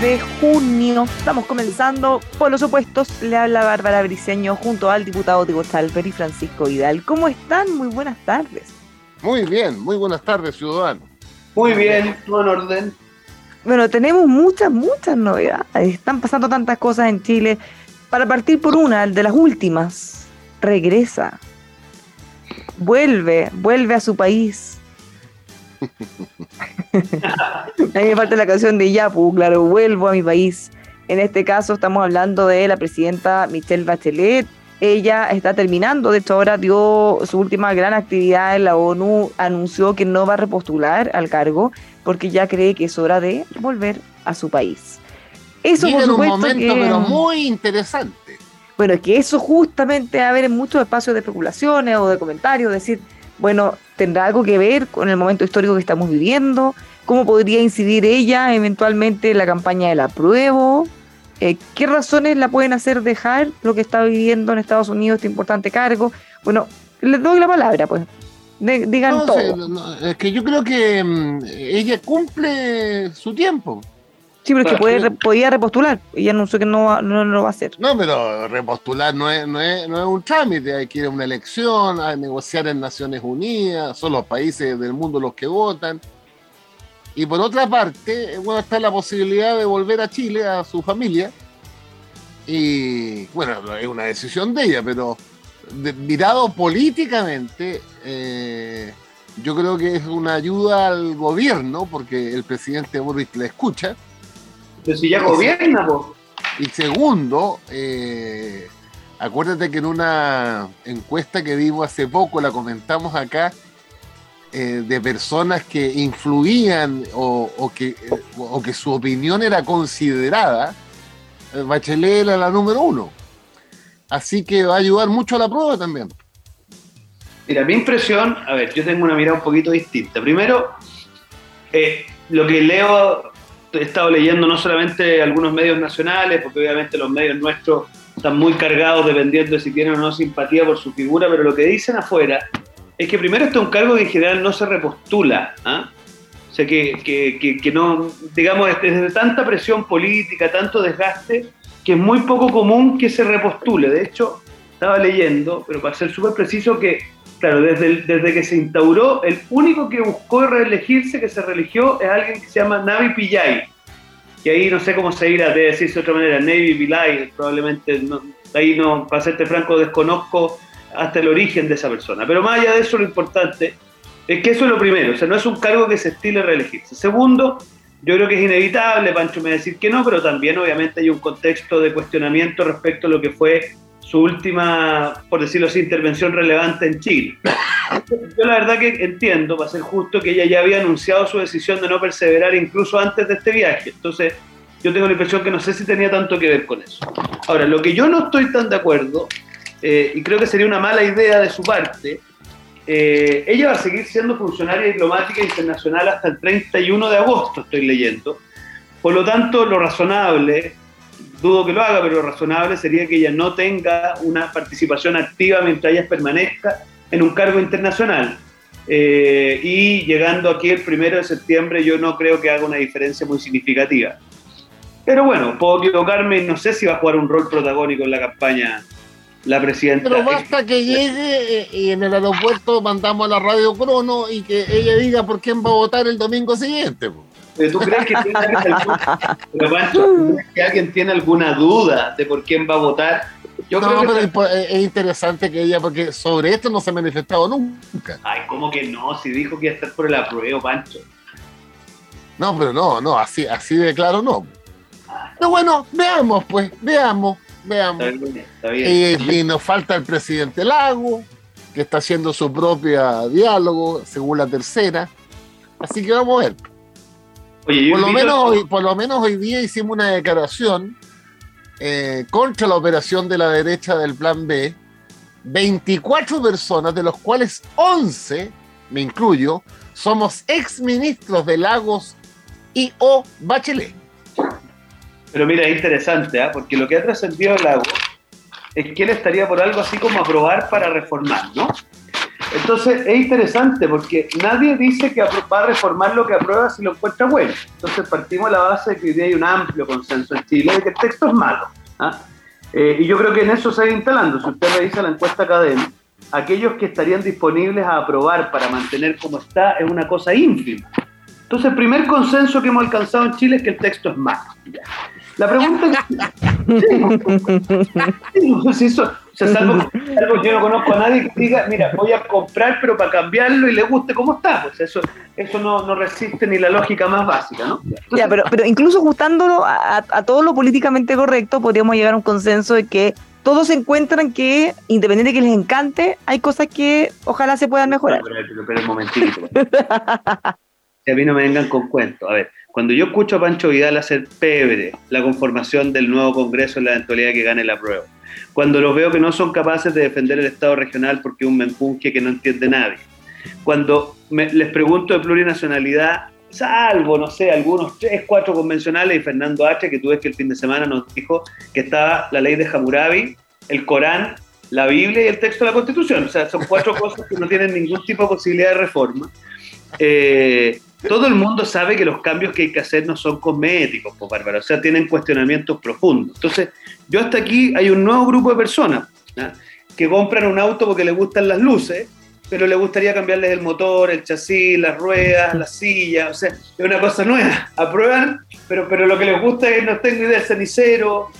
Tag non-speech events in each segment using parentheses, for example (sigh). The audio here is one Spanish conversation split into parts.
de junio. Estamos comenzando por los opuestos. Le habla Bárbara Briceño junto al diputado Diego Chalper y Francisco Vidal. ¿Cómo están? Muy buenas tardes. Muy bien, muy buenas tardes, ciudadano. Muy bien, todo en orden. Bueno, tenemos muchas, muchas novedades. Están pasando tantas cosas en Chile. Para partir por una, de las últimas, regresa. Vuelve, vuelve a su país. (laughs) a mí me falta la canción de Yapu, claro, vuelvo a mi país. En este caso estamos hablando de la presidenta Michelle Bachelet. Ella está terminando, de hecho ahora dio su última gran actividad en la ONU, anunció que no va a repostular al cargo porque ya cree que es hora de volver a su país. Eso por supuesto, un momento pero muy interesante. Bueno, es que eso justamente a ver en muchos espacios de especulaciones o de comentarios, decir, bueno, tendrá algo que ver con el momento histórico que estamos viviendo, cómo podría incidir ella eventualmente en la campaña del apruebo, eh, qué razones la pueden hacer dejar lo que está viviendo en Estados Unidos este importante cargo. Bueno, les doy la palabra, pues. Digan todo. es que yo creo que mm, ella cumple su tiempo. Sí, pero es que puede, podía repostular. Ella anunció que no, no, lo va a hacer. No, pero repostular no es, no, es, no es un trámite. Hay que ir a una elección, a negociar en Naciones Unidas. Son los países del mundo los que votan. Y por otra parte, bueno, está la posibilidad de volver a Chile, a su familia. Y bueno, es una decisión de ella, pero mirado políticamente, eh, yo creo que es una ayuda al gobierno, porque el presidente Boris la escucha pero si ya gobierna, Y segundo, eh, acuérdate que en una encuesta que dimos hace poco, la comentamos acá, eh, de personas que influían o, que, o que su opinión era considerada, Bachelet era la número uno. Así que va a ayudar mucho a la prueba también. Mira, mi impresión, a ver, yo tengo una mirada un poquito distinta. Primero, lo que leo he estado leyendo no solamente algunos medios nacionales, porque obviamente los medios nuestros están muy cargados dependiendo de si tienen o no simpatía por su figura, pero lo que dicen afuera es que primero este es un cargo que en general no se repostula. ¿ah? O sea, que, que, que, no, digamos, desde tanta presión política, tanto desgaste, que es muy poco común que se repostule. De hecho, estaba leyendo, pero para ser súper preciso, que Claro, desde, desde que se instauró, el único que buscó reelegirse, que se religió, es alguien que se llama Navi Pillay. Que ahí no sé cómo se irá, debe decirse de otra manera, Navi Pillay, probablemente, ahí no, para serte franco, desconozco hasta el origen de esa persona. Pero más allá de eso, lo importante es que eso es lo primero, o sea, no es un cargo que se estile reelegirse. Segundo, yo creo que es inevitable, Pancho me va a decir que no, pero también obviamente hay un contexto de cuestionamiento respecto a lo que fue su última, por decirlo así, intervención relevante en Chile. Yo la verdad que entiendo, para ser justo, que ella ya había anunciado su decisión de no perseverar incluso antes de este viaje. Entonces, yo tengo la impresión que no sé si tenía tanto que ver con eso. Ahora, lo que yo no estoy tan de acuerdo, eh, y creo que sería una mala idea de su parte, eh, ella va a seguir siendo funcionaria diplomática internacional hasta el 31 de agosto, estoy leyendo. Por lo tanto, lo razonable dudo que lo haga, pero lo razonable sería que ella no tenga una participación activa mientras ella permanezca en un cargo internacional. Eh, y llegando aquí el primero de septiembre, yo no creo que haga una diferencia muy significativa. Pero bueno, puedo equivocarme y no sé si va a jugar un rol protagónico en la campaña la presidenta. Pero basta que llegue eh, y en el aeropuerto mandamos a la radio Crono y que ella diga por quién va a votar el domingo siguiente. ¿Tú crees que, que alguien tiene alguna duda de por quién va a votar? Yo no, creo pero es interesante que ella, porque sobre esto no se ha manifestado nunca. Ay, ¿cómo que no? Si dijo que iba a estar por el apruebo, Pancho. No, pero no, no, así, así de claro no. Pero bueno, veamos, pues, veamos, veamos. Está bien, Y, nos falta el presidente Lago, que está haciendo su propia diálogo, según la tercera. Así que vamos a ver. Oye, por, lo menos hoy, por lo menos hoy día hicimos una declaración eh, contra la operación de la derecha del Plan B. 24 personas, de los cuales 11, me incluyo, somos exministros de Lagos y o Bachelet. Pero mira, es interesante, ¿ah? porque lo que ha trascendido Lago es que él estaría por algo así como aprobar para reformar, ¿no? Entonces es interesante porque nadie dice que va a reformar lo que aprueba si lo encuentra bueno. Entonces partimos de la base de que hoy día hay un amplio consenso en Chile de que el texto es malo. ¿ah? Eh, y yo creo que en eso se va instalando. Si usted revisa la encuesta académica, aquellos que estarían disponibles a aprobar para mantener como está es una cosa ínfima. Entonces el primer consenso que hemos alcanzado en Chile es que el texto es malo. La pregunta es... (laughs) Sí, eso, o sea, salvo, yo no conozco a nadie que diga, mira, voy a comprar pero para cambiarlo y le guste cómo está. Pues eso, eso no, no resiste ni la lógica más básica, ¿no? ya, pero, pero incluso ajustándolo a, a todo lo políticamente correcto, podríamos llegar a un consenso de que todos encuentran que, independiente de que les encante, hay cosas que ojalá se puedan mejorar. pero, pero, un momentito. (laughs) a mí no me vengan con cuentos. A ver, cuando yo escucho a Pancho Vidal hacer pebre la conformación del nuevo Congreso en la eventualidad que gane la prueba, cuando los veo que no son capaces de defender el Estado regional porque es un menjunje que no entiende nadie, cuando les pregunto de plurinacionalidad, salvo, no sé, algunos tres, cuatro convencionales y Fernando H., que tú ves que el fin de semana nos dijo que estaba la ley de Hammurabi, el Corán, la Biblia y el texto de la Constitución. O sea, son cuatro (laughs) cosas que no tienen ningún tipo de posibilidad de reforma. Eh, todo el mundo sabe que los cambios que hay que hacer no son cosméticos, pues Bárbara, o sea, tienen cuestionamientos profundos. Entonces, yo hasta aquí hay un nuevo grupo de personas que compran un auto porque les gustan las luces, pero le gustaría cambiarles el motor, el chasis, las ruedas, las sillas, o sea, es una cosa nueva. Aprueban, pero, pero lo que les gusta es, no tengo idea, el cenicero,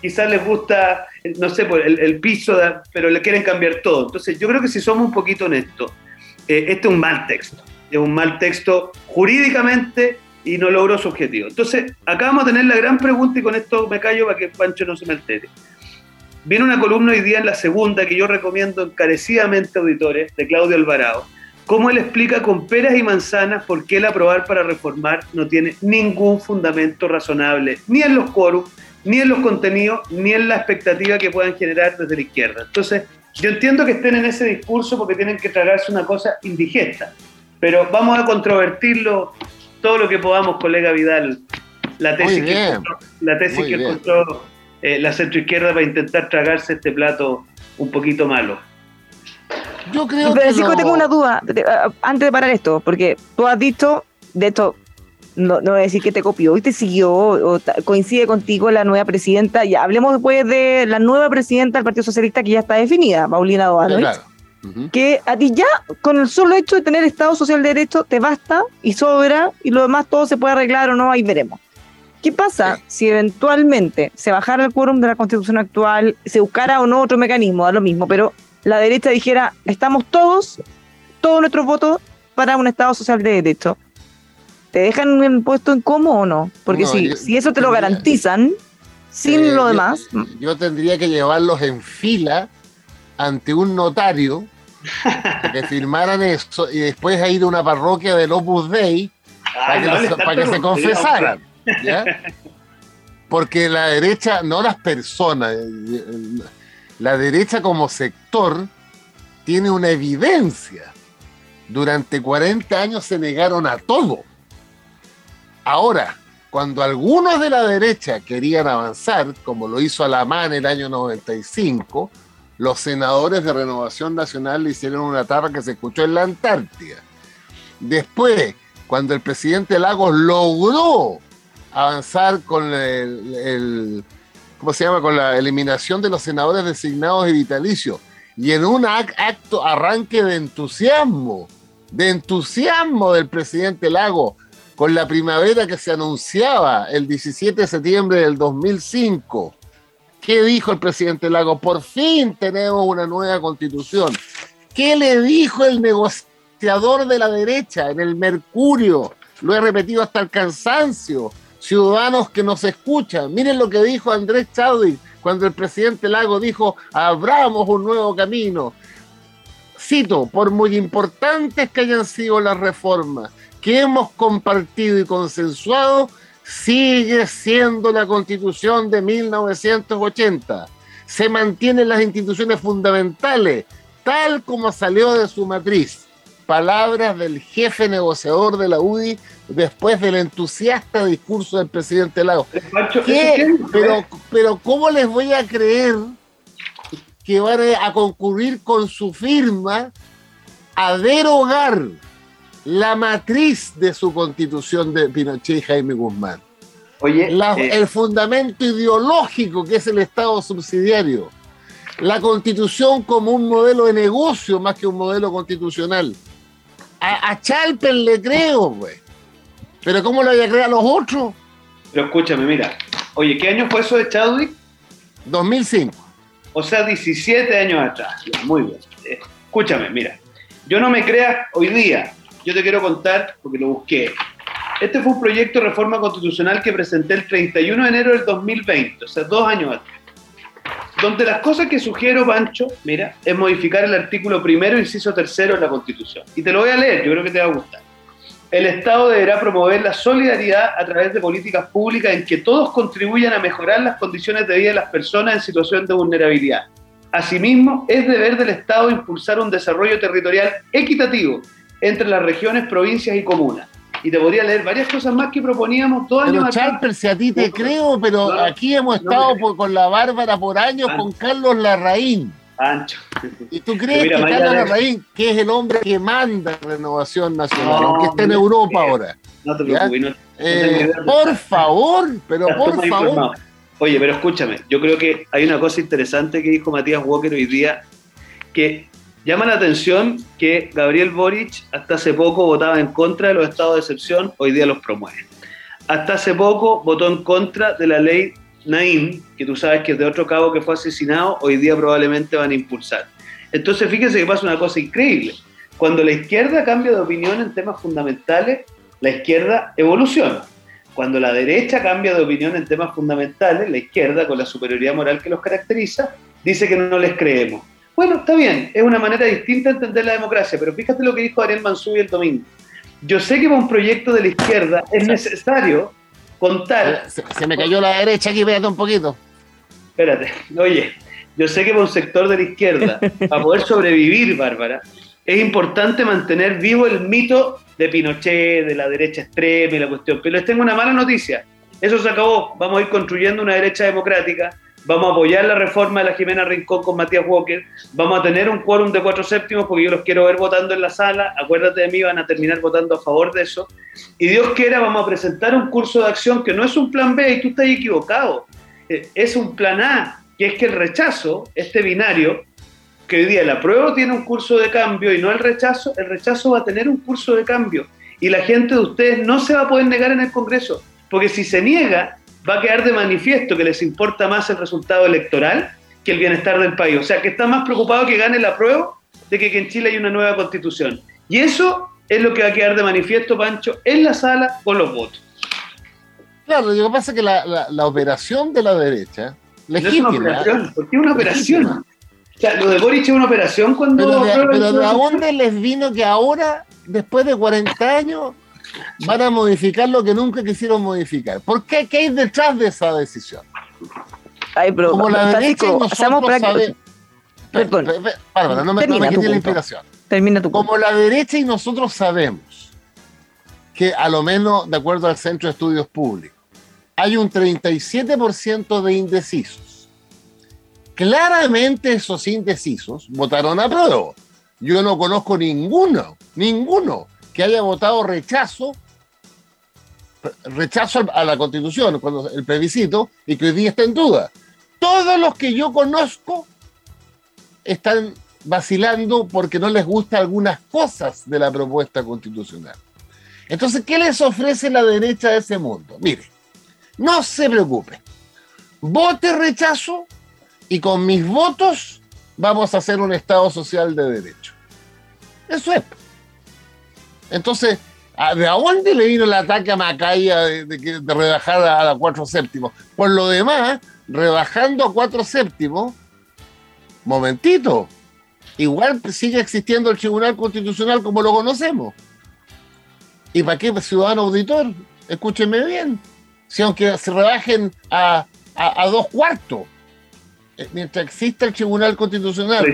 quizás les gusta, no sé, pues, el, piso, pero le quieren cambiar todo. Entonces, yo creo que si somos un poquito honestos, eh, este es un mal texto es un mal texto jurídicamente y no logró su objetivo. Entonces, acá vamos a tener la gran pregunta y con esto me callo para que Pancho no se me altere. Viene una columna hoy día en la segunda que yo recomiendo encarecidamente, auditores, de Claudio Alvarado, cómo él explica con peras y manzanas por qué el aprobar para reformar no tiene ningún fundamento razonable, ni en los quórums, ni en los contenidos, ni en la expectativa que puedan generar desde la izquierda. Entonces, yo entiendo que estén en ese discurso porque tienen que tragarse una cosa indigesta. Pero vamos a controvertirlo todo lo que podamos, colega Vidal. La tesis que encontró, la, tesis que encontró eh, la centroizquierda para intentar tragarse este plato un poquito malo. Yo creo que no. tengo una duda antes de parar esto, porque tú has dicho, de esto, no, no voy a decir que te copió y te siguió o coincide contigo la nueva presidenta. Ya hablemos después de la nueva presidenta del Partido Socialista que ya está definida, Paulina Doano. claro que a ti ya, con el solo hecho de tener Estado Social de Derecho, te basta y sobra, y lo demás todo se puede arreglar o no, ahí veremos. ¿Qué pasa si eventualmente se bajara el quórum de la constitución actual, se buscara o no otro mecanismo, da lo mismo, pero la derecha dijera, estamos todos, todos nuestros votos para un Estado social de derecho? ¿Te dejan un puesto en cómo o no? Porque si, si eso te lo garantizan, sin eh, lo demás... Yo tendría que llevarlos en fila ante un notario (laughs) que firmaran eso y después a ir a una parroquia del Opus Dei para, que, se confesaran. Porque la derecha, no las personas, eh, la derecha como sector tiene una evidencia. Durante 40 años se negaron a todo. Ahora, cuando algunos de la derecha querían avanzar, como lo hizo Alamán el año 95, los senadores de Renovación Nacional le hicieron una tapa que se escuchó en la Antártida. Después, cuando el presidente Lagos logró avanzar con el, ¿cómo se llama? Con la eliminación de los senadores designados y vitalicios. Y en un acto, arranque de entusiasmo, de entusiasmo del presidente Lago, con la primavera que se anunciaba el 17 de septiembre del 2005. ¿Qué dijo el presidente Lago? Por fin tenemos una nueva constitución. ¿Qué le dijo el negociador de la derecha en el Mercurio? Lo he repetido hasta el cansancio ciudadanos que nos escuchan. Miren lo que dijo Andrés Chadwick cuando el presidente Lago dijo, abramos un nuevo camino. Cito, por muy importantes que hayan sido las reformas que hemos compartido y consensuado, sigue siendo la constitución de 1980. Se mantienen las instituciones fundamentales, tal como salió de su matriz. Palabras del jefe negociador de la UDI después del entusiasta discurso del presidente Lago. Pero, pero ¿cómo les voy a creer que van a concurrir con su firma a derogar la matriz de su constitución de Pinochet y Jaime Guzmán? Oye, eh, el fundamento ideológico que es el Estado subsidiario, la constitución como un modelo de negocio más que un modelo constitucional. A, a Chalpen le creo, güey. Pero ¿cómo lo había creado los otros? Pero escúchame, mira. Oye, ¿qué año fue eso de Chadwick? 2005. O sea, 17 años atrás. Muy bien. Escúchame, mira. Yo no me creas hoy día. Yo te quiero contar, porque lo busqué. Este fue un proyecto de reforma constitucional que presenté el 31 de enero del 2020, o sea, dos años atrás. Donde las cosas que sugiero, Pancho, mira, es modificar el artículo primero, inciso tercero de la Constitución. Y te lo voy a leer, yo creo que te va a gustar. El Estado deberá promover la solidaridad a través de políticas públicas en que todos contribuyan a mejorar las condiciones de vida de las personas en situación de vulnerabilidad. Asimismo, es deber del Estado impulsar un desarrollo territorial equitativo entre las regiones, provincias y comunas. Y te podría leer varias cosas más que proponíamos dos años Charper, si a ti te creo, pero aquí hemos estado con la Bárbara por años, con Carlos Larraín. Ancho. ¿Y tú crees que Carlos Larraín, que es el hombre que manda Renovación Nacional, aunque está en Europa ahora? No te preocupes. Eh, por favor, pero por favor. Oye, pero escúchame, yo creo que hay una cosa interesante que dijo Matías Walker hoy día, que llama la atención que Gabriel Boric hasta hace poco votaba en contra de los estados de excepción, hoy día los promueve. Hasta hace poco votó en contra de la ley Naim, que tú sabes que es de otro cabo que fue asesinado, hoy día probablemente van a impulsar. Entonces, fíjense que pasa una cosa increíble. Cuando la izquierda cambia de opinión en temas fundamentales, la izquierda evoluciona. Cuando la derecha cambia de opinión en temas fundamentales, la izquierda, con la superioridad moral que los caracteriza, dice que no les creemos. Bueno, está bien, es una manera distinta de entender la democracia, pero fíjate lo que dijo Ariel Mansur el domingo. Yo sé que para un proyecto de la izquierda es necesario contar. Se, me cayó la derecha aquí, espérate un poquito. Espérate, (laughs) oye, yo sé que para un sector de la izquierda, para poder sobrevivir, Bárbara, es importante mantener vivo el mito de Pinochet, de la derecha extrema y la cuestión. Pero les tengo una mala noticia. Eso se acabó. Vamos a ir construyendo una derecha democrática vamos a apoyar la reforma de la Jimena Rincón con Matías Walker, vamos a tener un quórum de cuatro séptimos porque yo los quiero ver votando en la sala, acuérdate de mí, van a terminar votando a favor de eso, y Dios quiera vamos a presentar un curso de acción que no es un plan B y tú estás equivocado, eh, es un plan A, que es que el rechazo, este binario, que hoy día el apruebo tiene un curso de cambio y no el rechazo, el rechazo va a tener un curso de cambio. Y la gente de ustedes no se va a poder negar en el Congreso, porque si se niega, va a quedar de manifiesto que les importa más el resultado electoral que el bienestar del país. O sea, que están más preocupados que gane la prueba de que, en Chile hay una nueva constitución. Y eso es lo que va a quedar de manifiesto, Pancho, en la sala con los votos. Claro, lo que pasa es que la, operación de la derecha, legítima. No es una operación, ¿por qué una operación? O sea, lo de Boric es una operación cuando... Pero pero de dónde les vino que ahora, después de 40 años, van a modificar lo que nunca quisieron modificar. ¿Por qué? ¿Qué hay detrás de esa decisión? Ay, pero, Como la derecha y nosotros sabemos... Perdón. Bárbara, no me, no me la inspiración. Termina tu Como la derecha y nosotros sabemos que a lo menos, de acuerdo al Centro de Estudios Públicos, hay un 37% de indecisos. claramente esos indecisos votaron a prueba. Yo no conozco ninguno, ninguno que haya votado rechazo rechazo a la constitución, cuando el plebiscito, y que hoy día está en duda. Todos los que yo conozco están vacilando porque no les gusta algunas cosas de la propuesta constitucional. Entonces, ¿qué les ofrece la derecha de ese mundo? Mire, no se preocupe. Vote rechazo y con mis votos vamos a hacer un Estado social de derecho. Eso es. Entonces, ¿de dónde le vino el ataque a Macaya de, de, rebajar a, a cuatro séptimos? Por lo demás, rebajando a cuatro séptimos, momentito, igual sigue existiendo el Tribunal Constitucional como lo conocemos. ¿Y para qué ciudadano auditor? Escúchenme bien. Si aunque se rebajen a, dos cuartos, eh, mientras exista el Tribunal Constitucional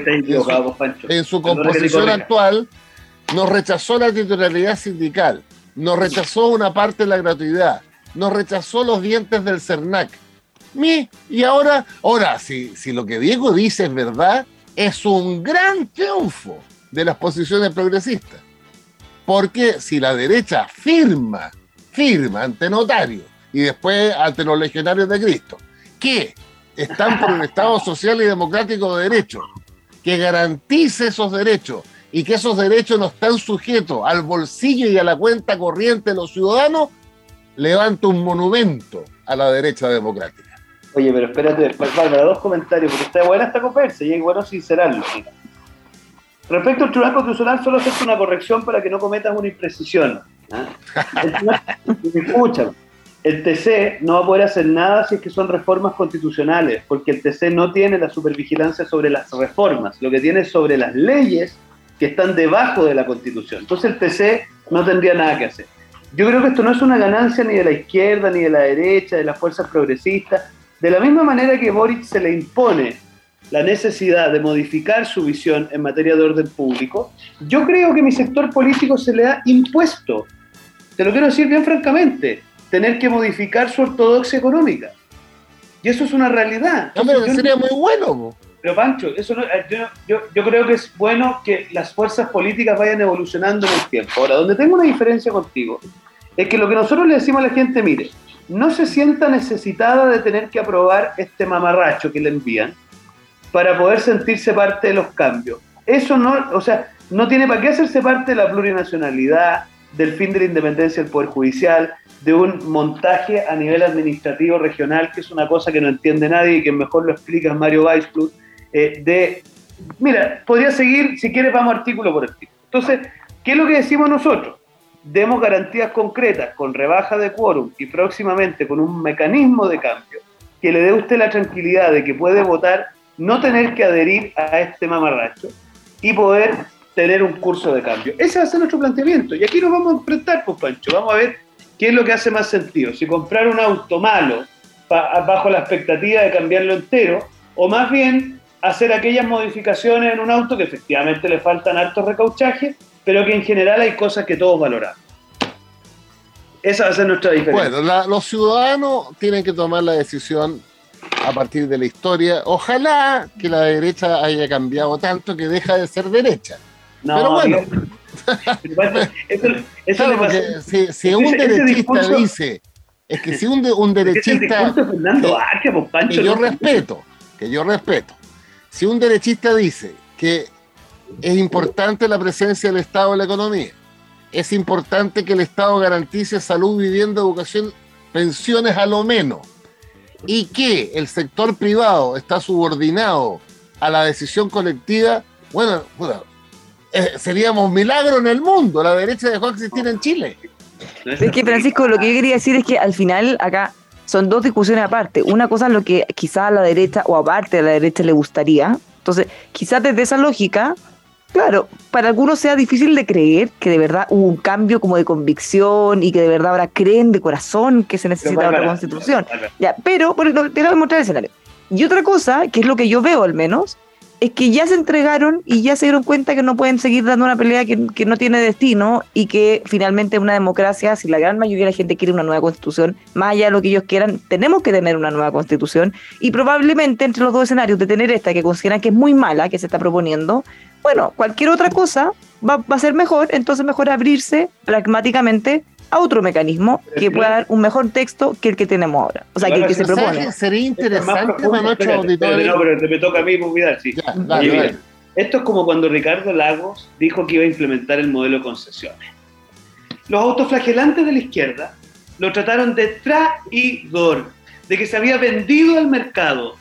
en su, composición actual, nos rechazó la titularidad sindical, nos rechazó una parte de la gratuidad, nos rechazó los dientes del CERNAC. Y ahora, ahora si, si lo que Diego dice es verdad, es un gran triunfo de las posiciones progresistas. Porque si la derecha firma, firma ante notario y después ante los legionarios de Cristo, que están por un Estado (laughs) social y democrático de derecho, que garantice esos derechos y que esos derechos no están sujetos al bolsillo y a la cuenta corriente de los ciudadanos, levanta un monumento a la derecha democrática. Oye, pero espérate, Bárbara, dos comentarios, porque está buena esta conversa y es bueno sincerarlo. Respecto al Tribunal Constitucional, solo hacer una corrección para que no cometas una imprecisión. ¿ah? (laughs) Escúchame, el TC no va a poder hacer nada si es que son reformas constitucionales, porque el TC no tiene la supervigilancia sobre las reformas, lo que tiene es sobre las leyes que están debajo de la Constitución. Entonces el TC no tendría nada que hacer. Yo creo que esto no es una ganancia ni de la izquierda, ni de la derecha, de las fuerzas progresistas. De la misma manera que Boric se le impone la necesidad de modificar su visión en materia de orden público, yo creo que mi sector político se le ha impuesto, te lo quiero decir bien francamente, tener que modificar su ortodoxia económica. Y eso es una realidad. No, sería muy bueno. Pero Pancho, eso no, yo, yo, yo, creo que es bueno que las fuerzas políticas vayan evolucionando en el tiempo. Ahora, donde tengo una diferencia contigo, es que lo que nosotros le decimos a la gente, mire, no se sienta necesitada de tener que aprobar este mamarracho que le envían, para poder sentirse parte de los cambios. Eso no, o sea, no tiene para qué hacerse parte de la plurinacionalidad, del fin de la independencia del Poder Judicial, de un montaje a nivel administrativo regional, que es una cosa que no entiende nadie y que mejor lo explica Mario Weisblut, eh, de, mira, podría seguir, si quieres vamos artículo por artículo. Entonces, ¿qué es lo que decimos nosotros? Demos garantías concretas con rebaja de quórum y próximamente con un mecanismo de cambio que le dé usted la tranquilidad de que puede votar no tener que adherir a este mamarracho y poder tener un curso de cambio. Ese va a ser nuestro planteamiento. Y aquí nos vamos a enfrentar, pues Pancho. Vamos a ver qué es lo que hace más sentido. Si comprar un auto malo bajo la expectativa de cambiarlo entero, o más bien hacer aquellas modificaciones en un auto que efectivamente le faltan hartos recauchajes, pero que en general hay cosas que todos valoramos. Esa va a ser nuestra diferencia. Bueno, los ciudadanos tienen que tomar la decisión a partir de la historia. Ojalá que la derecha haya cambiado tanto que deja de ser derecha. Pero bueno. eso, (laughs) si, un derechista dice, es que si un, un derechista que, que yo respeto, que yo respeto, si un derechista dice que es importante la presencia del Estado en la economía, es importante que el Estado garantice salud, vivienda, educación, pensiones a lo menos, y que el sector privado está subordinado a la decisión colectiva, bueno, eh, seríamos milagro en el mundo. La derecha dejó de existir en Chile. Es que, Francisco, lo que yo quería decir es que al final acá son dos discusiones aparte. Una cosa es lo que quizás a la derecha o aparte de la derecha le gustaría. Entonces, quizás desde esa lógica, Claro, para algunos sea difícil de creer que de verdad hubo un cambio como de convicción y que de verdad ahora creen de corazón que se necesita otra constitución. Ya, pero, déjame mostrar el escenario. Y otra cosa, que es lo que yo veo al menos, es que ya se entregaron y ya se dieron cuenta que no pueden seguir dando una pelea que, no tiene destino y que finalmente una democracia, si la gran mayoría de la gente quiere una nueva constitución, más allá de lo que ellos quieran, tenemos que tener una nueva constitución y probablemente entre los dos escenarios de tener esta que consideran que es muy mala, que se está proponiendo, bueno, cualquier otra cosa va, va a ser mejor, entonces mejor abrirse pragmáticamente a otro mecanismo que pueda dar un mejor texto que el que tenemos ahora. O sea, que el que se propone. Sería interesante para nuestros auditores. No, pero me toca a mí Vidal, sí. Ya, dale, dale. Esto es como cuando Ricardo Lagos dijo que iba a implementar el modelo de concesiones. Los autoflagelantes de la izquierda lo trataron de traidor, de que se había vendido al mercado.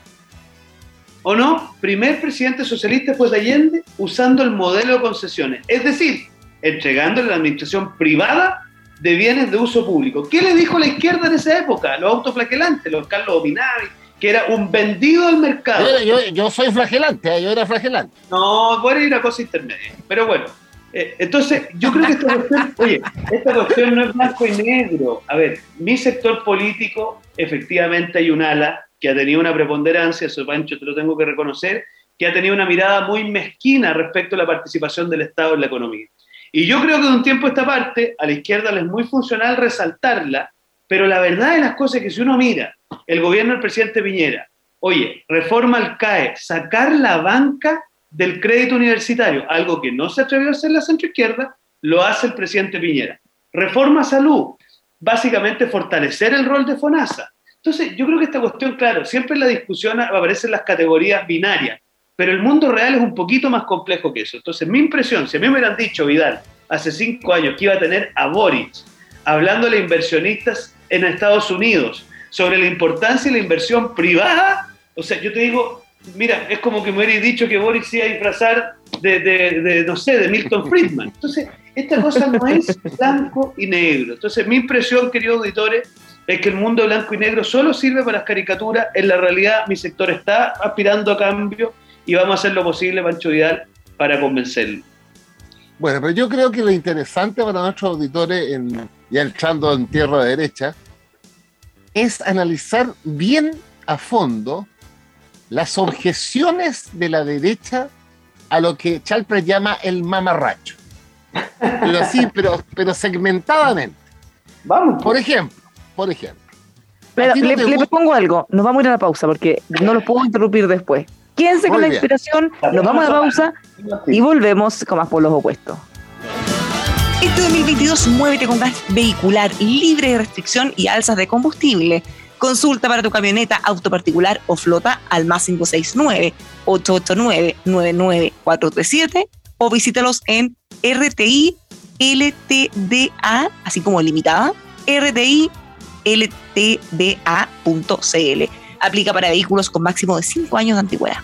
¿O no? Primer presidente socialista después de Allende usando el modelo de concesiones. Es decir, entregándole a la administración privada de bienes de uso público. ¿Qué le dijo la izquierda en esa época? Los autoflagelantes, los Carlos Ominavi, que era un vendido al mercado. Yo, soy flagelante, ¿eh? yo era flagelante. No, puede ir a cosa intermedia. Pero bueno, eh, entonces yo creo que esta cuestión, (laughs) oye, esta cuestión no es blanco y negro. A ver, mi sector político, efectivamente hay un ala que ha tenido una preponderancia, eso Pancho te lo tengo que reconocer, que ha tenido una mirada muy mezquina respecto a la participación del Estado en la economía. Y yo creo que de un tiempo a esta parte, a la izquierda le es muy funcional resaltarla, pero la verdad de las cosas es que si uno mira el gobierno del presidente Piñera, oye, reforma al CAE, sacar la banca del crédito universitario, algo que no se atrevió a hacer la centroizquierda, lo hace el presidente Piñera. Reforma salud, básicamente fortalecer el rol de FONASA. Entonces, yo creo que esta cuestión, claro, siempre en la discusión aparecen las categorías binarias, pero el mundo real es un poquito más complejo que eso. Entonces, mi impresión, si a mí me hubieran dicho, Vidal, hace cinco años que iba a tener a Boric hablando a inversionistas en Estados Unidos sobre la importancia de la inversión privada, o sea, yo te digo, mira, es como que me hubierais dicho que Boric iba a disfrazar de, de, no sé, de Milton Friedman. Entonces, esta cosa no es blanco y negro. Entonces, mi impresión, queridos auditores, es que el mundo blanco y negro solo sirve para las caricaturas. En la realidad, mi sector está aspirando a cambio y vamos a hacer lo posible, Pancho Vidal, para convencerlo. Bueno, pero yo creo que lo interesante para nuestros auditores, en, ya entrando en tierra derecha, es analizar bien a fondo las objeciones de la derecha a lo que Chalpres llama el mamarracho. Pero sí, (laughs) pero, pero segmentadamente. Vamos. Por ejemplo, por ejemplo. Pero le, le propongo algo, nos vamos a ir a la pausa porque no lo puedo interrumpir después. Quédense con la inspiración, nos vamos a pausa y volvemos con más polos opuestos. Este 2022 muévete con gas vehicular libre de restricción y alzas de combustible. Consulta para tu camioneta, auto particular o flota al más 569-889-99437 o visítalos en RTI LTDA, así como limitada, RTI LTDA.cl aplica para vehículos con máximo de 5 años de antigüedad.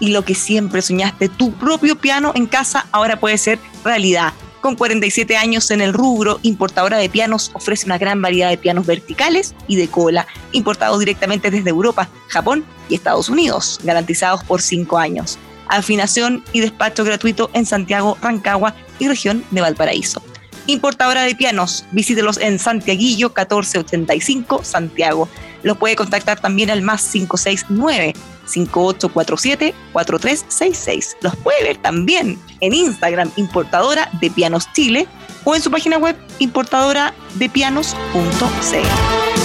Y lo que siempre soñaste, tu propio piano en casa, ahora puede ser realidad. Con 47 años en el rubro, Importadora de Pianos ofrece una gran variedad de pianos verticales y de cola, importados directamente desde Europa, Japón y Estados Unidos, garantizados por 5 años. Afinación y despacho gratuito en Santiago, Rancagua y región de Valparaíso importadora de pianos. Visítelos en Santiaguillo 1485, Santiago. Los puede contactar también al más 569 5847 4366. Los puede ver también en Instagram Importadora de Pianos Chile o en su página web importadoradepianos.cl. en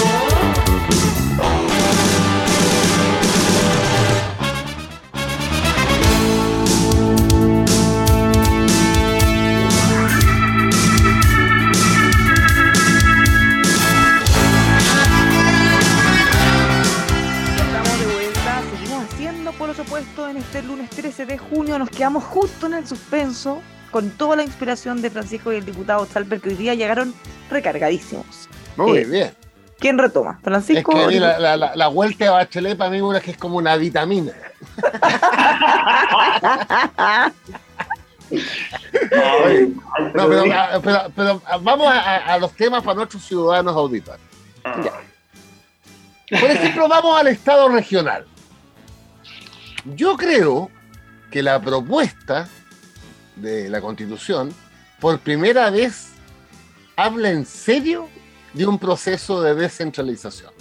este lunes 13 de junio. Nos quedamos justo en el suspenso con toda la inspiración de Francisco y el diputado Salper, que hoy día llegaron recargadísimos. Muy eh, bien. ¿Quién retoma? ¿Francisco? Es que la, la, vuelta de Bachelet para mí es que es como una vitamina. (laughs) no, pero, vamos a, los temas para nuestros ciudadanos auditores. Por ejemplo, vamos al Estado regional. Yo creo que la propuesta de la Constitución, por primera vez, habla en serio de un proceso de descentralización.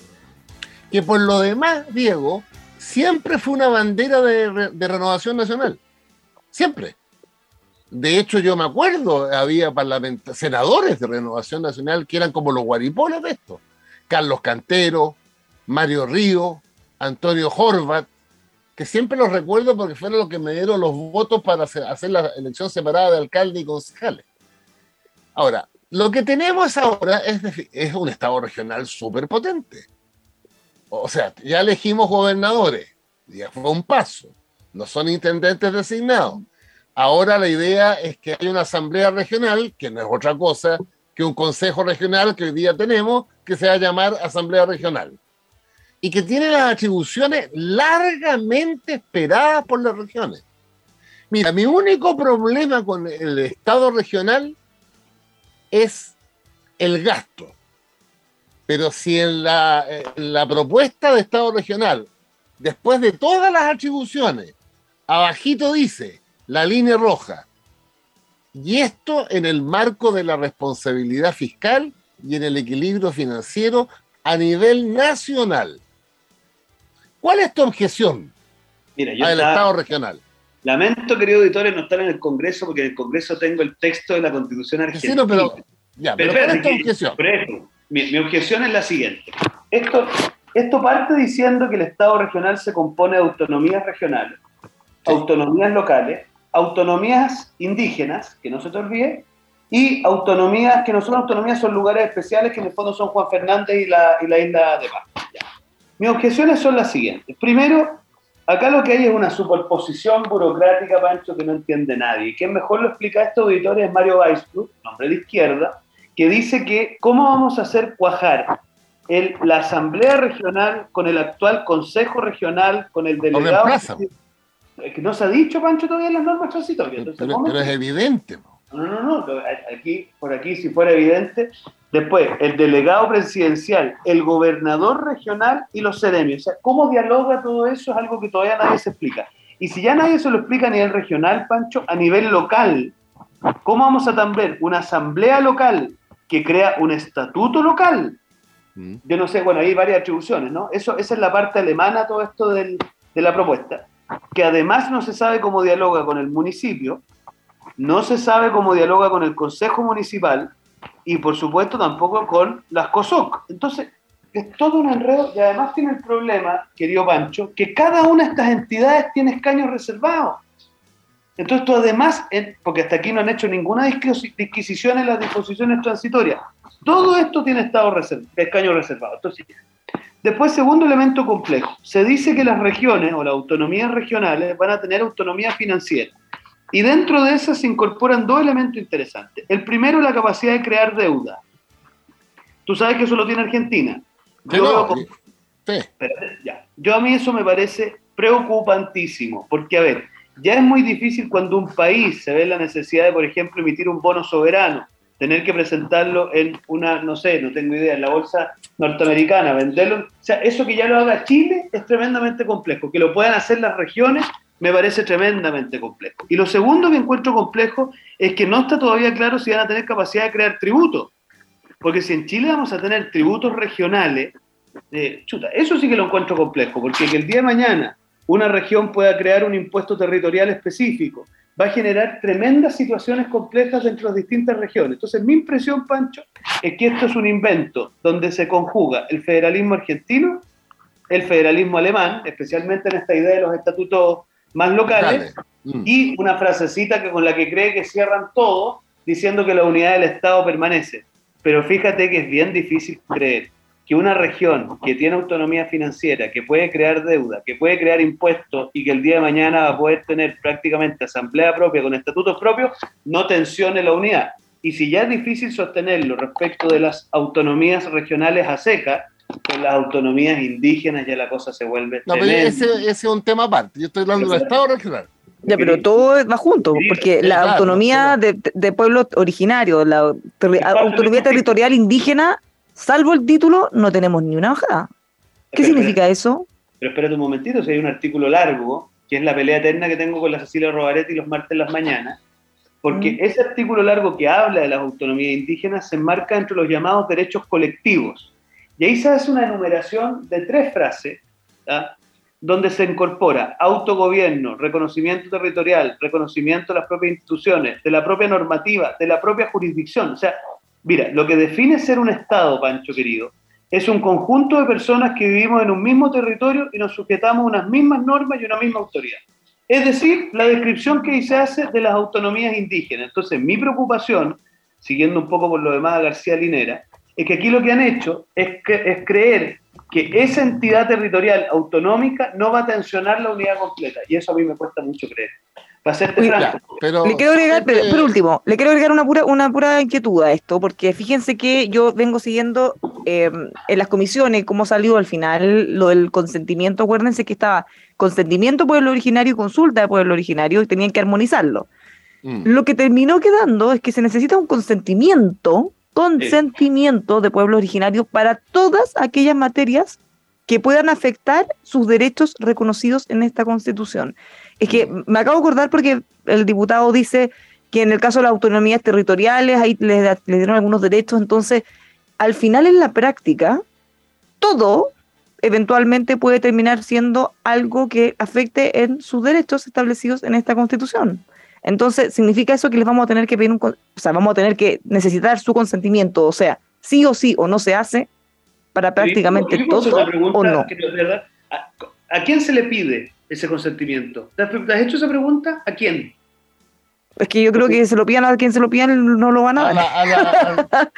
Que por lo demás, Diego, siempre fue una bandera de, renovación nacional. Siempre. De hecho, yo me acuerdo, había senadores de Renovación Nacional que eran como los guaripoles de esto. Carlos Cantero, Mario Río, Antonio Horvat, que siempre los recuerdo porque fueron los que me dieron los votos para hacer, la elección separada de alcalde y concejales. Ahora, lo que tenemos ahora es, es un Estado regional súper potente. O sea, ya elegimos gobernadores, ya fue un paso, no son intendentes designados Ahora la idea es que hay una asamblea regional, que no es otra cosa que un consejo regional que hoy día tenemos, que se va a llamar asamblea regional. Y que tiene las atribuciones largamente esperadas por las regiones. Mira, mi único problema con el Estado regional es el gasto. Pero si en la, propuesta de Estado regional, después de todas las atribuciones, abajito dice la línea roja. Y esto en el marco de la responsabilidad fiscal y en el equilibrio financiero a nivel nacional. ¿Cuál es tu objeción Mira, yo al Estado regional? Lamento, querido auditores, no estar en el Congreso porque en el Congreso tengo el texto de la Constitución argentina. pero, ya, pero, ¿cuál es tu objeción? mi, mi, objeción es la siguiente. Esto, esto parte diciendo que el Estado regional se compone de autonomías regionales, autonomías locales autonomías indígenas, que no se te olvide, y autonomías, que no son autonomías, son lugares especiales, que en el fondo son Juan Fernández y la, y la isla de Paz. Mis objeciones son las siguientes. Primero, acá lo que hay es una superposición burocrática, Pancho, que no entiende nadie. Y quien mejor lo explica a estos auditores es Mario Weisbrug, nombre de izquierda, que dice que cómo vamos a hacer cuajar el, la Asamblea Regional con el actual Consejo Regional, con el delegado que no se ha dicho, Pancho, todavía en las normas transitorias. pero, es evidente. No, no, no, aquí, por aquí, si fuera evidente. Después, el delegado presidencial, el gobernador regional y los seremios. O sea, ¿cómo dialoga todo eso? Es algo que todavía nadie se explica. Y si ya nadie se lo explica a nivel regional, Pancho, a nivel local, ¿cómo vamos a también una asamblea local que crea un estatuto local? Mm. Yo no sé, bueno, hay varias atribuciones, ¿no? Eso, esa es la parte alemana, todo esto del, de la propuesta que además no se sabe cómo dialoga con el municipio, no se sabe cómo dialoga con el Consejo Municipal y por supuesto tampoco con las COSOC. Entonces, es todo un enredo y además tiene el problema, querido Pancho, que cada una de estas entidades tiene escaños reservados. Entonces, además, porque hasta aquí no han hecho ninguna disquisición en las disposiciones transitorias, todo esto tiene estado reserv, escaños reservados. Entonces, Después, segundo elemento complejo. Se dice que las regiones o las autonomías regionales van a tener autonomía financiera. Y dentro de esas se incorporan dos elementos interesantes. El primero, la capacidad de crear deuda. Tú sabes que eso lo tiene Argentina. Yo, ya. Yo a mí eso me parece preocupantísimo, porque a ver, ya es muy difícil cuando un país se ve la necesidad de, por ejemplo, emitir un bono soberano tener que presentarlo en una, no sé, no tengo idea, en la bolsa norteamericana, venderlo. O sea, eso que ya lo haga Chile es tremendamente complejo. Que lo puedan hacer las regiones me parece tremendamente complejo. Y lo segundo que encuentro complejo es que no está todavía claro si van a tener capacidad de crear tributos. Porque si en Chile vamos a tener tributos regionales, eh, chuta, eso sí que lo encuentro complejo, porque que el día de mañana una región pueda crear un impuesto territorial específico, va a generar tremendas situaciones complejas dentro de las distintas regiones. Entonces, mi impresión, Pancho, es que esto es un invento donde se conjuga el federalismo argentino, el federalismo alemán, especialmente en esta idea de los estatutos más locales, mm. y una frasecita que, con la que cree que cierran todo, diciendo que la unidad del Estado permanece. Pero fíjate que es bien difícil creer que una región que tiene autonomía financiera, que puede crear deuda, que puede crear impuestos y que el día de mañana va a poder tener prácticamente asamblea propia con estatutos propios, no tensione la unidad. Y si ya es difícil sostenerlo respecto de las autonomías regionales a seca, con las autonomías indígenas ya la cosa se vuelve. No, pero ese, es un tema aparte. Yo estoy hablando del Estado regional. Ya, pero todo va junto, porque la autonomía de, de pueblos originarios, la autonomía territorial indígena salvo el título, no tenemos ni una hoja. ¿Qué significa eso? Pero espérate un momentito, si hay un artículo largo, que es la pelea eterna que tengo con la Cecilia Robaretti los martes en las mañanas, porque mm. ese artículo largo que habla de las autonomías indígenas se enmarca entre los llamados derechos colectivos. Y ahí se hace una enumeración de tres frases, donde se incorpora autogobierno, reconocimiento territorial, reconocimiento de las propias instituciones, de la propia normativa, de la propia jurisdicción. O sea, mira, lo que define ser un Estado, Pancho querido, es un conjunto de personas que vivimos en un mismo territorio y nos sujetamos a unas mismas normas y una misma autoridad. Es decir, la descripción que se hace de las autonomías indígenas. Entonces, mi preocupación, siguiendo un poco por lo demás a García Linera, es que aquí lo que han hecho es, que, es creer que esa entidad territorial autonómica no va a tensionar la unidad completa. Y eso a mí me cuesta mucho creer. Para serte franco. Pero, le quiero agregar, por último, le quiero agregar una pura, una pura inquietud a esto, porque fíjense que yo vengo siguiendo em, en las comisiones cómo salió al final lo del consentimiento. Acuérdense que estaba consentimiento pueblo originario y consulta de pueblo originario y tenían que armonizarlo. Mm. Lo que terminó quedando es que se necesita un consentimiento, consentimiento de pueblo originario para todas aquellas materias que puedan afectar sus derechos reconocidos en esta constitución. Es que me acabo de acordar porque el diputado dice que en el caso de las autonomías territoriales, ahí le, dieron algunos derechos, entonces, al final en la práctica, todo eventualmente puede terminar siendo algo que afecte en sus derechos establecidos en esta constitución. Entonces, significa eso que les vamos a tener que pedir un, o sea, vamos a tener que necesitar su consentimiento, o sea, sí o sí o no se hace para prácticamente todo o no. ¿A quién se le pide ese consentimiento? ¿Te has hecho esa pregunta? ¿A quién? Es que yo creo que se lo pidan a quien se lo pidan no lo van a dar. (laughs)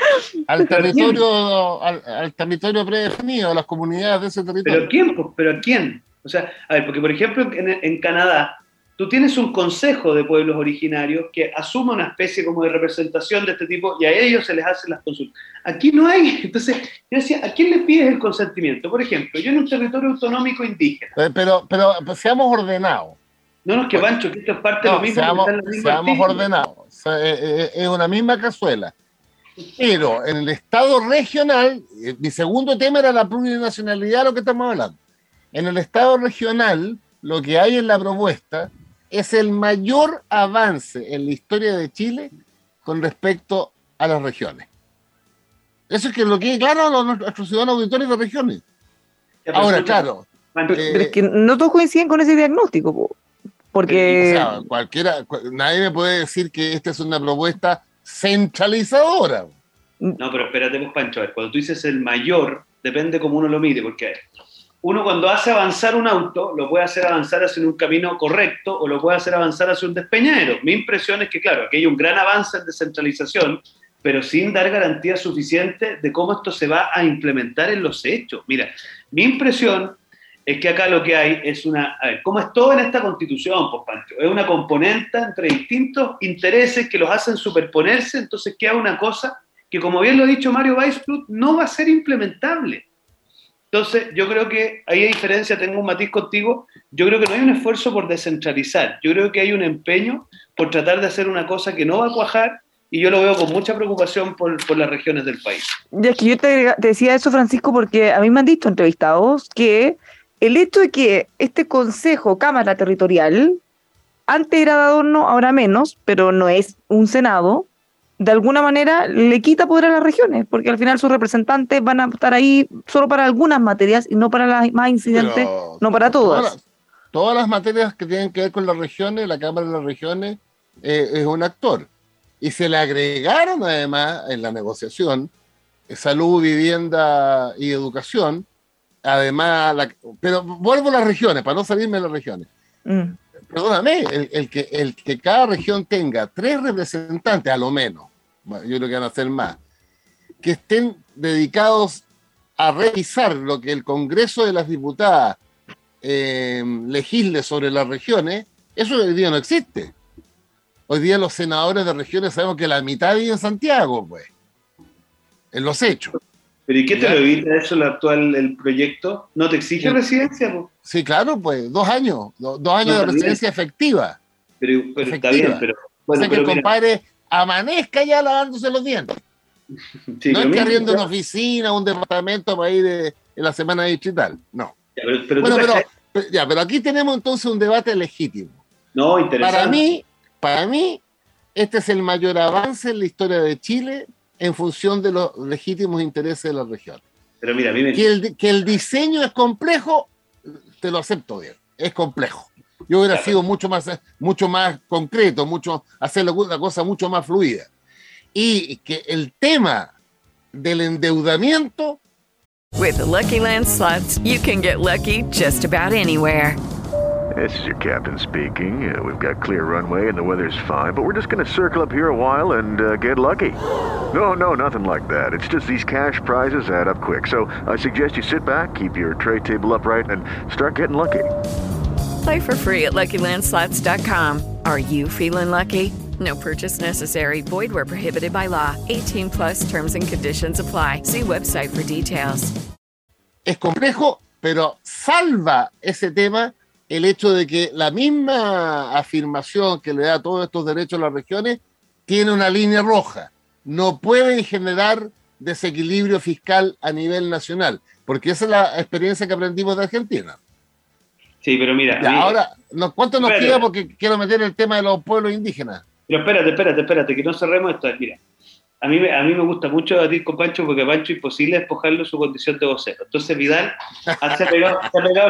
al, territorio, al, territorio predefinido, a las comunidades de ese territorio. ¿Pero quién? ¿Pero a quién? O sea, a ver, porque por ejemplo en, en Canadá tú tienes un consejo de pueblos originarios que asume una especie como de representación de este tipo y a ellos se les hacen las consultas. Aquí no hay. (laughs) Entonces, yo decía, ¿a quién le pides el consentimiento? Por ejemplo, yo en un territorio autonómico indígena. Eh, pero, pero, pues, seamos ordenados. No, no, es que Pancho, que esto es parte de lo mismo. Seamos, seamos ordenados. Eh, eh, es una misma cazuela. Pero en el Estado regional, mi segundo tema era la plurinacionalidad, lo que estamos hablando. En el Estado regional, lo que hay en la propuesta es el mayor avance en la historia de Chile con respecto a las regiones. Eso es que lo que claro a nuestros ciudadanos auditores de regiones. Ahora, claro. Pero, es que no todos coinciden con ese diagnóstico, porque... cualquiera, nadie me puede decir que esta es una propuesta centralizadora. No, pero espérate, pues, Pancho, cuando tú dices el mayor, depende cómo uno lo mide, porque uno cuando hace avanzar un auto, lo puede hacer avanzar hacia un camino correcto o lo puede hacer avanzar hacia un despeñadero. Mi impresión es que, claro, aquí hay un gran avance en descentralización, pero sin dar garantía suficiente de cómo esto se va a implementar en los hechos. Mira, mi impresión es que acá lo que hay es una, ¿cómo es todo en esta constitución, pues Pancho? Es una componente entre distintos intereses que los hacen superponerse, entonces queda una cosa que, como bien lo ha dicho Mario Weisblut, no va a ser implementable. Entonces, yo creo que ahí hay diferencia, tengo un matiz contigo, yo creo que no hay un esfuerzo por descentralizar, yo creo que hay un empeño por tratar de hacer una cosa que no va a cuajar y yo lo veo con mucha preocupación por, las regiones del país. Y es que yo te, decía eso, Francisco, porque a mí me han dicho entrevistados que el hecho de que este Consejo, Cámara Territorial, antes era de adorno, ahora menos, pero no es un Senado, de alguna manera le quita poder a las regiones, porque al final sus representantes van a estar ahí solo para algunas materias y no para las más incidentes, no para todas. Todas, las materias que tienen que ver con las regiones, la Cámara de las Regiones eh, es un actor. Y se le agregaron además en la negociación salud, vivienda y educación. Además, pero vuelvo a las regiones, para no salirme de las regiones. Mm perdóname, el, que, el que cada región tenga tres representantes, a lo menos, yo creo que van a ser más, que estén dedicados a revisar lo que el Congreso de las Diputadas eh, legisle sobre las regiones, eso hoy día no existe. Hoy día los senadores de regiones sabemos que la mitad vive en Santiago, pues, en los hechos. ¿Pero y qué te lo evita eso el actual el proyecto? ¿No te exige residencia? Sí, claro, pues dos años, dos, años de residencia efectiva. Pero, está bien, pero... Bueno, o sea que el compadre amanezca ya lavándose los dientes. no es que arriendo una oficina, un departamento para ir en la semana digital, no. Ya, pero, bueno, pero, ya, pero aquí tenemos entonces un debate legítimo. No, interesante. Para mí, para mí, este es el mayor avance en la historia de Chile en función de los legítimos intereses de la región. Pero mira, a mí que, el, que el diseño es complejo, te lo acepto bien, es complejo. Yo hubiera sido mucho más, mucho más concreto, mucho, hacer la cosa mucho más fluida. Y que el tema del endeudamiento. With the Lucky Land slots, you can get lucky just about anywhere. This is your captain speaking. Uh, we've got clear runway and the weather's fine, but we're just going to circle up here a while and uh, get lucky. No, no, nothing like that. It's just these cash prizes add up quick. So I suggest you sit back, keep your tray table upright, and start getting lucky. Play for free at LuckyLandSlots.com. Are you feeling lucky? No purchase necessary. Void where prohibited by law. 18 plus terms and conditions apply. See website for details. Es complejo, pero salva ese tema el hecho de que la misma afirmación que le da todos estos derechos a las regiones tiene una línea roja. No pueden generar desequilibrio fiscal a nivel nacional, porque esa es la experiencia que aprendimos de Argentina. Sí, pero mira. ahora, ¿cuánto nos queda? Porque quiero meter el tema de los pueblos indígenas. Pero espérate, espérate, espérate, que no cerremos esto. Mira, a mí, a mí me gusta mucho debatir con Pancho porque a Pancho es imposible despojarlo su condición de vocero. Entonces Vidal ha pegado,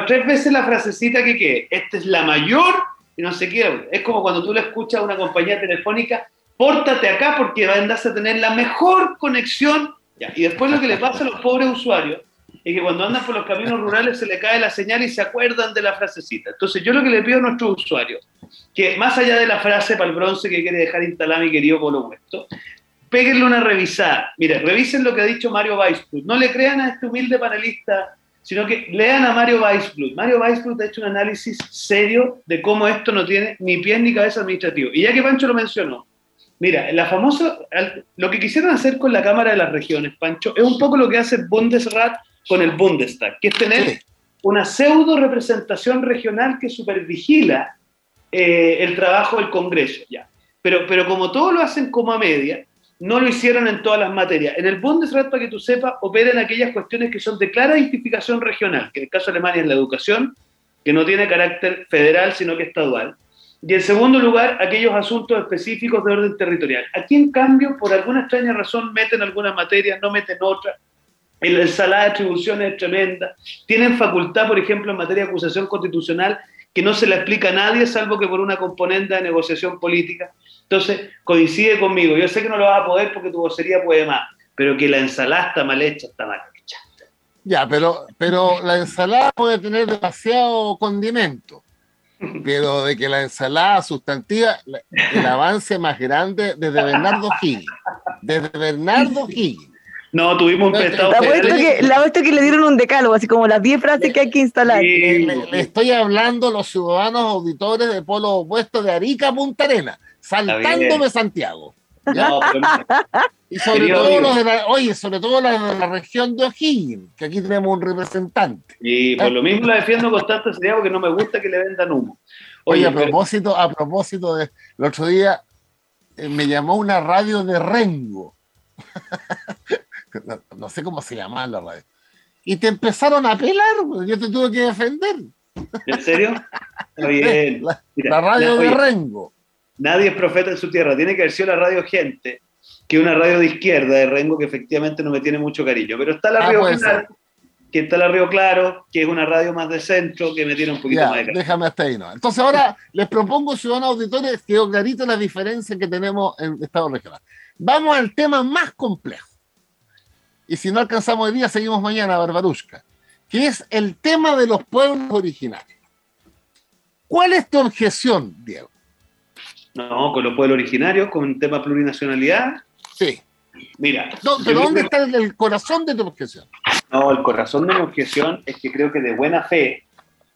tres veces la frasecita que que esta es la mayor y no sé qué. Es como cuando tú le escuchas a una compañía telefónica, pórtate acá porque vas a tener la mejor conexión. Y después lo que le pasa a los pobres usuarios es que cuando andan por los caminos rurales se le cae la señal y se acuerdan de la frasecita. Entonces yo lo que le pido a nuestros usuarios, que más allá de la frase para el bronce que quiere dejar instalado mi querido Polo Huesto, péguenle una revisada. Mire, revisen lo que ha dicho Mario Weisblut. No le crean a este humilde panelista, sino que lean a Mario Weisblut. Mario Weisblut ha hecho un análisis serio de cómo esto no tiene ni pies ni cabeza administrativo. Y ya que Pancho lo mencionó, mira, la famosa, lo que quisieron hacer con la Cámara de las Regiones, Pancho, es un poco lo que hace Bundesrat con el Bundestag, que es tener una pseudo representación regional que supervigila eh, el trabajo del Congreso. Ya. Pero, pero como todo lo hacen como a media, no lo hicieron en todas las materias. En el Bundesrat, para que tú sepas, operan aquellas cuestiones que son de clara identificación regional, que en el caso de Alemania es la educación, que no tiene carácter federal, sino que estadual. Y en segundo lugar, aquellos asuntos específicos de orden territorial. Aquí, en cambio, por alguna extraña razón, meten algunas materias, no meten otras la ensalada de atribuciones es tremenda. Tienen facultad, por ejemplo, en materia de acusación constitucional, que no se la explica a nadie, salvo que por una componente de negociación política. Entonces, coincide conmigo. Yo sé que no lo vas a poder porque tu vocería puede más, pero que la ensalada está mal hecha, está mal hecha. Ya, pero, pero la ensalada puede tener demasiado condimento. Pero de que la ensalada sustantiva, el avance más grande desde Bernardo Higgins. Desde Bernardo Higgins no, tuvimos un prestado. La vuelta que, la que le dieron un decálogo, así como las 10 frases que hay que instalar. le, estoy hablando a los ciudadanos auditores de Polo Opuesto de Arica Punta Arena, saltándome Santiago. (laughs) y sobre todo los de la, oye, sobre todo la región de O'Higgins, que aquí tenemos un representante. Y por lo mismo la defiendo constante sería porque no me gusta que le vendan humo. Oye, a propósito, a propósito de el otro día eh, me llamó una radio de Rengo. (laughs) no, sé cómo se llama la radio. Y te empezaron a pelar, pues, yo te tuve que defender. ¿En serio? (laughs) La, radio de Rengo. Nadie es profeta en su tierra. Tiene que haber sido la radio Gente, que es una radio de izquierda de Rengo que efectivamente no me tiene mucho cariño. Pero está la ah, Río Claro, que está la Río Claro, que es una radio más de centro, que me tiene un poquito más de cariño. Déjame hasta ahí, ¿no? Entonces ahora les propongo, ciudadanos auditores, que clarito la diferencia que tenemos en Estado regional. Vamos al tema más complejo y si no alcanzamos el día, seguimos mañana, Barbarushka, que es el tema de los pueblos originarios. ¿Cuál es tu objeción, Diego? No, con los pueblos originarios, con el tema plurinacionalidad. Sí. Mira. pero ¿dónde está el, corazón de tu objeción? No, el corazón de mi objeción es que creo que de buena fe,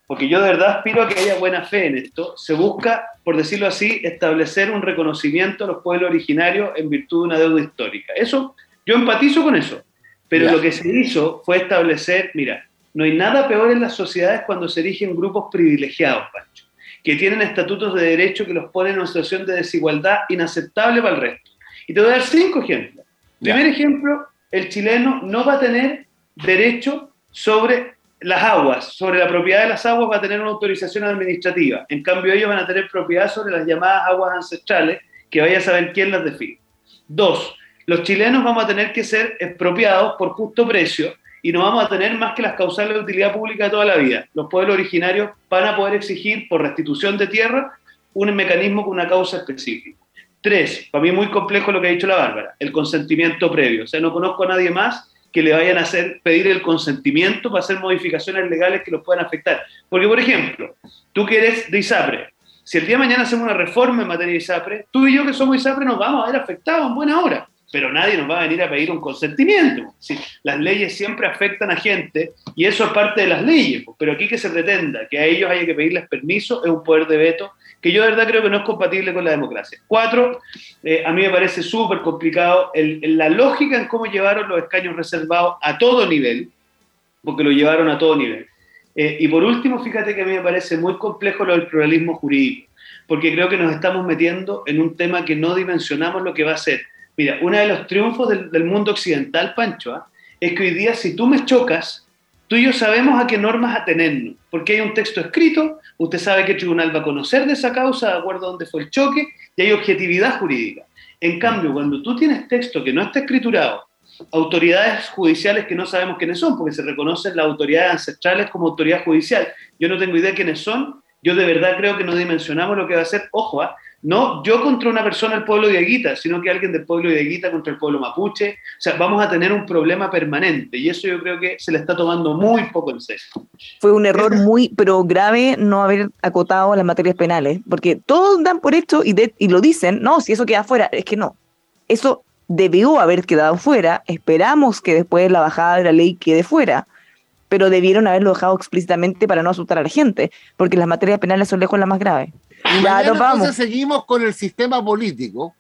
porque yo de verdad aspiro a que haya buena fe en esto, se busca, por decirlo así, establecer un reconocimiento a los pueblos originarios en virtud de una deuda histórica. Eso, yo empatizo con eso. Pero lo que se hizo fue establecer, mira, no hay nada peor en las sociedades cuando se erigen grupos privilegiados, Pancho, que tienen estatutos de derecho que los ponen en una situación de desigualdad inaceptable para el resto. Y te voy a dar cinco ejemplos. Primer ejemplo, el chileno no va a tener derecho sobre las aguas, sobre la propiedad de las aguas va a tener una autorización administrativa. En cambio, ellos van a tener propiedad sobre las llamadas aguas ancestrales, que vaya a saber quién las define. Dos, los chilenos vamos a tener que ser expropiados por justo precio y no vamos a tener más que las causales de utilidad pública de toda la vida. Los pueblos originarios van a poder exigir por restitución de tierra un mecanismo con una causa específica. Tres, para mí muy complejo lo que ha dicho la Bárbara, el consentimiento previo. O sea, no conozco a nadie más que le vayan a hacer pedir el consentimiento para hacer modificaciones legales que los puedan afectar. Porque, por ejemplo, tú que eres de ISAPRE, si el día de mañana hacemos una reforma en materia de ISAPRE, tú y yo que somos ISAPRE nos vamos a ver afectados en buena hora pero nadie nos va a venir a pedir un consentimiento. Sí, las leyes siempre afectan a gente y eso es parte de las leyes, pero aquí que se pretenda que a ellos haya que pedirles permiso es un poder de veto que yo de verdad creo que no es compatible con la democracia. Cuatro, eh, a mí me parece súper complicado la lógica en cómo llevaron los escaños reservados a todo nivel, porque lo llevaron a todo nivel. Eh, y por último, fíjate que a mí me parece muy complejo lo del pluralismo jurídico, porque creo que nos estamos metiendo en un tema que no dimensionamos lo que va a ser Mira, uno de los triunfos del, mundo occidental, Pancho, ¿ah? es que hoy día si tú me chocas, tú y yo sabemos a qué normas atenernos, porque hay un texto escrito, usted sabe qué tribunal va a conocer de esa causa, de acuerdo a dónde fue el choque, y hay objetividad jurídica. En cambio, cuando tú tienes texto que no está escriturado, autoridades judiciales que no sabemos quiénes son, porque se reconocen las autoridades ancestrales como autoridad judicial, yo no tengo idea quiénes son, yo de verdad creo que no dimensionamos lo que va a ser, ojo, ¿ah? No yo contra una persona del pueblo de Aguita, sino que alguien del pueblo de Aguita contra el pueblo mapuche. O sea, vamos a tener un problema permanente y eso yo creo que se le está tomando muy poco en serio. Fue un error muy, pero grave no haber acotado las materias penales, porque todos dan por esto y, y lo dicen, no, si eso queda fuera, es que no. Eso debió haber quedado fuera, esperamos que después de la bajada de la ley quede fuera pero debieron haberlo dejado explícitamente para no asustar a la gente, porque las materias penales son lejos las más graves. Y entonces seguimos con el sistema político,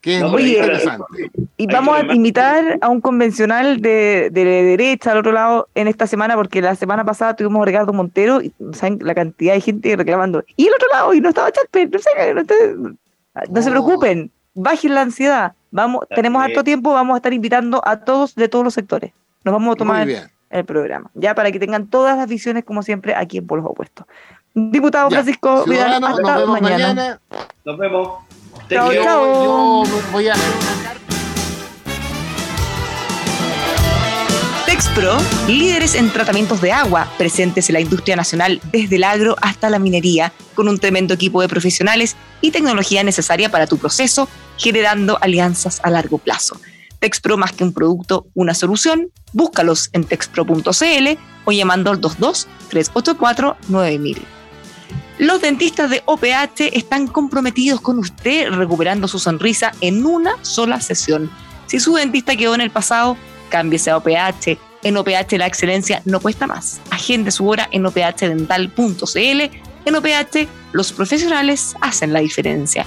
que es muy interesante. Y vamos a invitar a un convencional de, de, derecha al otro lado en esta semana, porque la semana pasada tuvimos a Ricardo Montero y saben la cantidad de gente reclamando. Y el otro lado, y no estaba Chalper, no, sé, no, se preocupen, bajen la ansiedad. Vamos, tenemos harto tiempo, vamos a estar invitando a todos de todos los sectores. Nos vamos a tomar el programa, ya para que tengan todas las visiones, como siempre, aquí en Polos Opuestos. Diputado Francisco Vidal, hasta nos vemos mañana. Nos vemos. Chao, chao. voy a... Texpro, líderes en tratamientos de agua, presentes en la industria nacional desde el agro hasta la minería, con un tremendo equipo de profesionales y tecnología necesaria para tu proceso, generando alianzas a largo plazo. Texpro más que un producto, una solución. Búscalos en texpro.cl o llamando al 22 384 9000. Los dentistas de OPH están comprometidos con usted recuperando su sonrisa en una sola sesión. Si su dentista quedó en el pasado, cámbiese a OPH. En OPH la excelencia no cuesta más. Agende su hora en ophdental.cl. En OPH los profesionales hacen la diferencia.